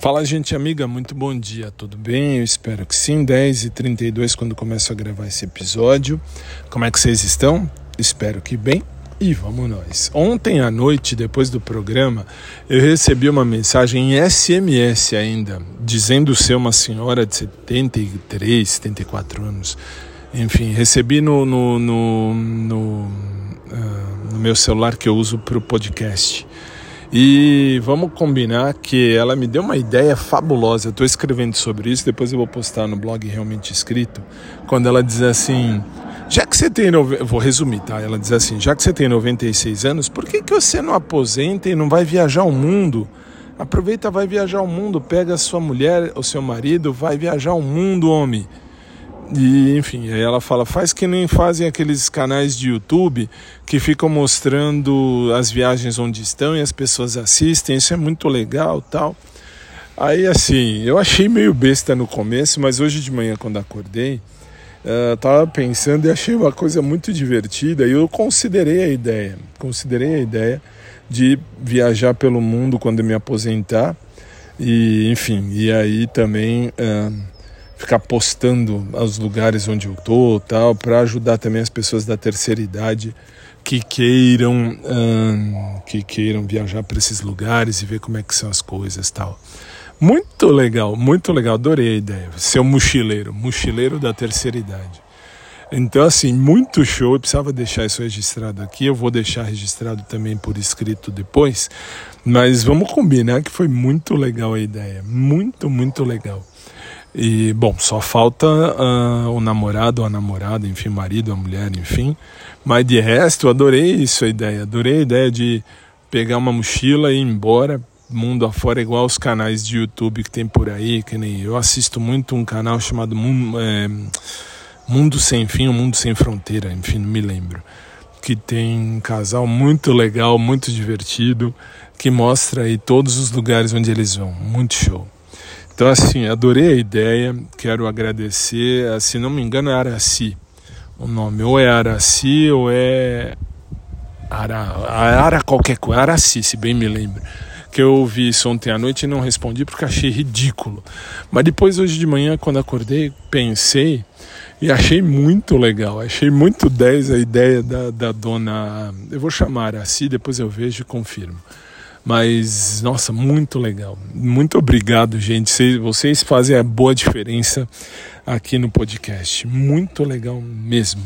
Fala, gente amiga, muito bom dia, tudo bem? Eu espero que sim. 10h32 quando começo a gravar esse episódio. Como é que vocês estão? Espero que bem. E vamos nós. Ontem à noite, depois do programa, eu recebi uma mensagem em SMS ainda, dizendo ser uma senhora de 73, 74 anos. Enfim, recebi no, no, no, no, uh, no meu celular que eu uso para o podcast. E vamos combinar que ela me deu uma ideia fabulosa. Eu estou escrevendo sobre isso, depois eu vou postar no blog realmente escrito. Quando ela diz assim: já que você tem. Vou resumir, tá? Ela diz assim: já que você tem 96 anos, por que, que você não aposenta e não vai viajar o mundo? Aproveita, vai viajar o mundo, pega a sua mulher, o seu marido, vai viajar o mundo, homem. E enfim, aí ela fala: faz que nem fazem aqueles canais de YouTube que ficam mostrando as viagens onde estão e as pessoas assistem, isso é muito legal tal. Aí assim, eu achei meio besta no começo, mas hoje de manhã, quando acordei, uh, tava pensando e achei uma coisa muito divertida e eu considerei a ideia. Considerei a ideia de viajar pelo mundo quando me aposentar. E enfim, e aí também. Uh, ficar postando os lugares onde eu tô, tal, para ajudar também as pessoas da terceira idade que queiram hum, que queiram viajar para esses lugares e ver como é que são as coisas, tal. Muito legal, muito legal, adorei a ideia. Ser um mochileiro, mochileiro da terceira idade. Então, assim, muito show. Eu precisava deixar isso registrado aqui. Eu vou deixar registrado também por escrito depois. Mas vamos combinar que foi muito legal a ideia. Muito, muito legal. E, bom, só falta uh, o namorado a namorada, enfim, o marido, a mulher, enfim. Mas de resto, adorei isso, a ideia. Adorei a ideia de pegar uma mochila e ir embora, mundo afora, igual os canais de YouTube que tem por aí, que nem eu assisto muito um canal chamado Mundo, é, Mundo Sem Fim, Mundo Sem Fronteira, enfim, não me lembro. Que tem um casal muito legal, muito divertido, que mostra aí todos os lugares onde eles vão. Muito show. Então, assim, adorei a ideia, quero agradecer. Se não me engano, é Araci o nome. Ou é Araci ou é. Ara, Ara qualquer coisa, Araci, se bem me lembro. Que eu ouvi isso ontem à noite e não respondi porque achei ridículo. Mas depois, hoje de manhã, quando acordei, pensei e achei muito legal. Achei muito 10 a ideia da, da dona. Eu vou chamar Araci, depois eu vejo e confirmo. Mas, nossa, muito legal. Muito obrigado, gente. Vocês fazem a boa diferença aqui no podcast. Muito legal mesmo.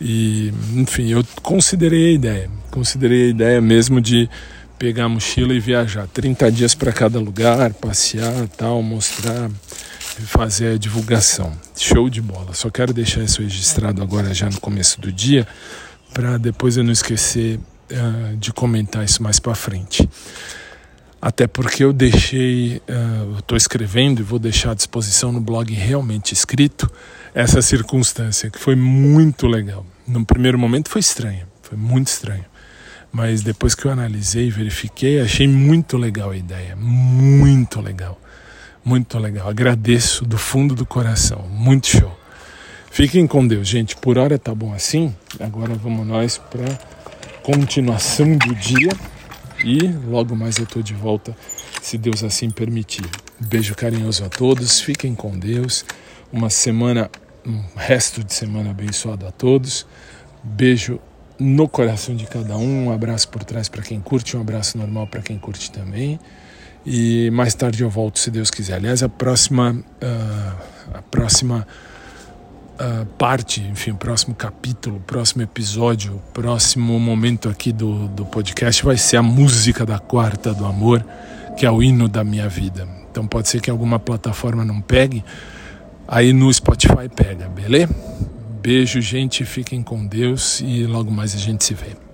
E, enfim, eu considerei a ideia. Considerei a ideia mesmo de pegar a mochila e viajar. 30 dias para cada lugar, passear, tal, mostrar, fazer a divulgação. Show de bola. Só quero deixar isso registrado agora já no começo do dia, para depois eu não esquecer uh, de comentar isso mais para frente. Até porque eu deixei, uh, estou escrevendo e vou deixar à disposição no blog realmente escrito essa circunstância que foi muito legal. No primeiro momento foi estranho, foi muito estranho. Mas depois que eu analisei, verifiquei, achei muito legal a ideia, muito legal, muito legal. Agradeço do fundo do coração, muito show. Fiquem com Deus, gente. Por hora tá bom assim. Agora vamos nós para continuação do dia e logo mais eu estou de volta, se Deus assim permitir. Beijo carinhoso a todos, fiquem com Deus. Uma semana, um resto de semana abençoado a todos. Beijo no coração de cada um. Um abraço por trás para quem curte, um abraço normal para quem curte também. E mais tarde eu volto, se Deus quiser. Aliás, a próxima, uh, a próxima uh, parte, enfim, próximo capítulo, próximo episódio, próximo momento aqui do, do podcast vai ser a música da quarta do amor, que é o hino da minha vida. Então pode ser que alguma plataforma não pegue, aí no Spotify pega, beleza? Beijo, gente, fiquem com Deus e logo mais a gente se vê.